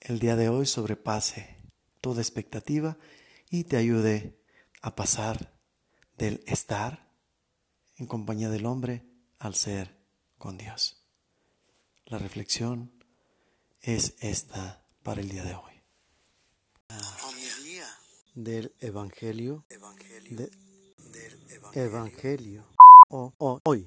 el día de hoy sobrepase toda expectativa y te ayude a pasar del estar en compañía del hombre al ser con Dios. La reflexión es esta para el día de hoy. Del Evangelio, del Evangelio, o, hoy.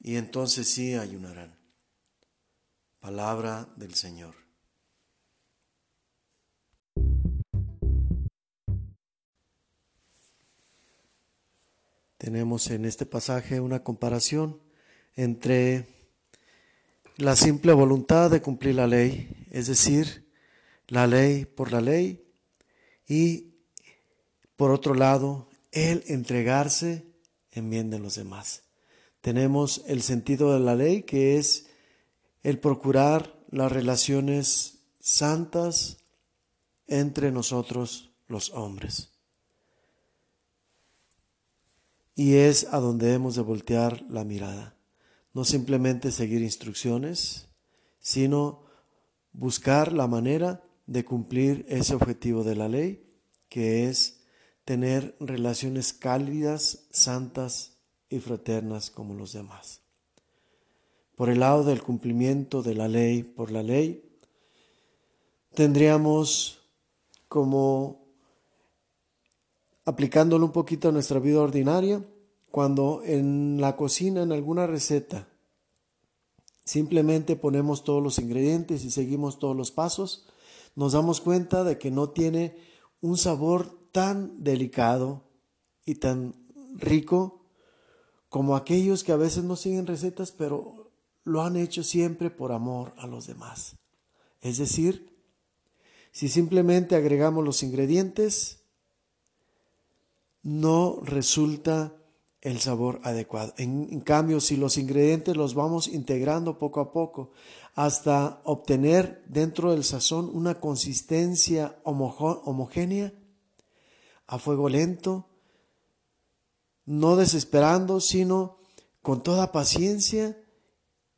y entonces sí ayunarán. Palabra del Señor. Tenemos en este pasaje una comparación entre la simple voluntad de cumplir la ley, es decir, la ley por la ley, y por otro lado, el entregarse en bien de los demás. Tenemos el sentido de la ley que es el procurar las relaciones santas entre nosotros los hombres. Y es a donde hemos de voltear la mirada. No simplemente seguir instrucciones, sino buscar la manera de cumplir ese objetivo de la ley, que es tener relaciones cálidas, santas y fraternas como los demás. Por el lado del cumplimiento de la ley por la ley, tendríamos como aplicándolo un poquito a nuestra vida ordinaria, cuando en la cocina, en alguna receta, simplemente ponemos todos los ingredientes y seguimos todos los pasos, nos damos cuenta de que no tiene un sabor tan delicado y tan rico como aquellos que a veces no siguen recetas, pero lo han hecho siempre por amor a los demás. Es decir, si simplemente agregamos los ingredientes, no resulta el sabor adecuado. En, cambio, si los ingredientes los vamos integrando poco a poco hasta obtener dentro del sazón una consistencia homogénea, a fuego lento, no desesperando, sino con toda paciencia,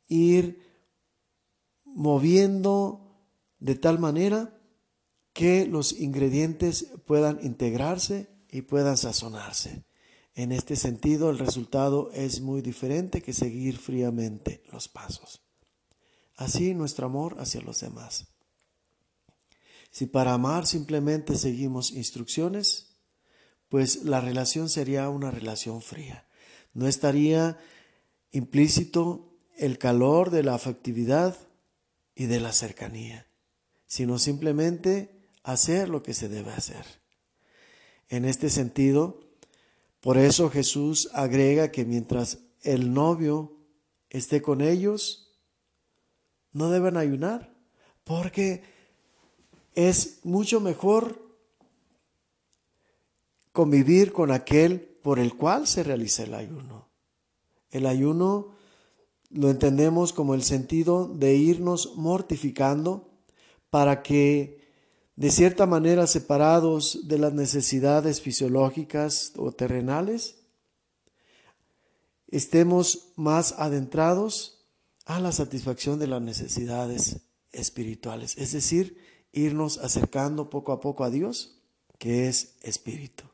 ir moviendo de tal manera que los ingredientes puedan integrarse y puedan sazonarse. En este sentido, el resultado es muy diferente que seguir fríamente los pasos. Así nuestro amor hacia los demás. Si para amar simplemente seguimos instrucciones, pues la relación sería una relación fría. No estaría implícito el calor de la afectividad y de la cercanía, sino simplemente hacer lo que se debe hacer. En este sentido, por eso Jesús agrega que mientras el novio esté con ellos, no deben ayunar, porque es mucho mejor convivir con aquel por el cual se realiza el ayuno. El ayuno lo entendemos como el sentido de irnos mortificando para que de cierta manera separados de las necesidades fisiológicas o terrenales, estemos más adentrados a la satisfacción de las necesidades espirituales, es decir, irnos acercando poco a poco a Dios, que es espíritu.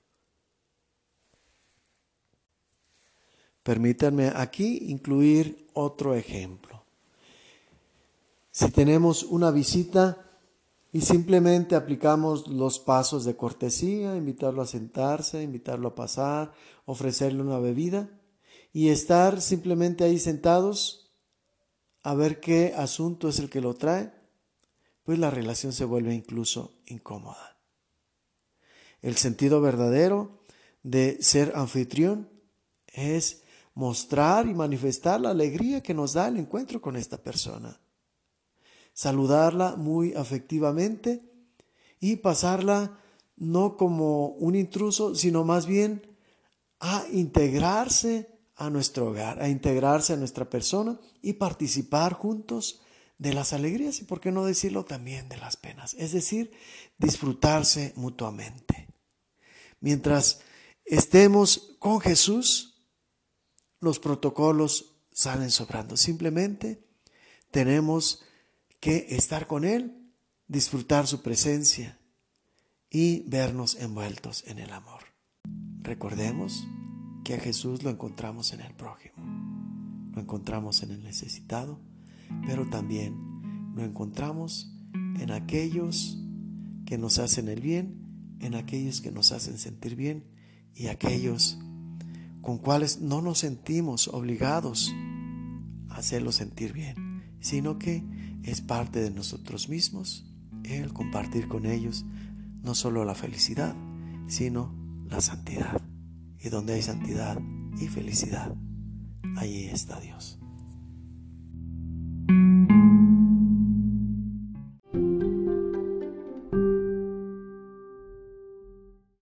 Permítanme aquí incluir otro ejemplo. Si tenemos una visita y simplemente aplicamos los pasos de cortesía, invitarlo a sentarse, invitarlo a pasar, ofrecerle una bebida y estar simplemente ahí sentados a ver qué asunto es el que lo trae, pues la relación se vuelve incluso incómoda. El sentido verdadero de ser anfitrión es mostrar y manifestar la alegría que nos da el encuentro con esta persona. Saludarla muy afectivamente y pasarla no como un intruso, sino más bien a integrarse a nuestro hogar, a integrarse a nuestra persona y participar juntos de las alegrías y, por qué no decirlo, también de las penas. Es decir, disfrutarse mutuamente. Mientras estemos con Jesús, los protocolos salen sobrando. Simplemente tenemos que estar con Él, disfrutar su presencia y vernos envueltos en el amor. Recordemos que a Jesús lo encontramos en el prójimo, lo encontramos en el necesitado, pero también lo encontramos en aquellos que nos hacen el bien, en aquellos que nos hacen sentir bien y aquellos con cuales no nos sentimos obligados a hacerlos sentir bien, sino que es parte de nosotros mismos el compartir con ellos no solo la felicidad, sino la santidad. Y donde hay santidad y felicidad, allí está Dios.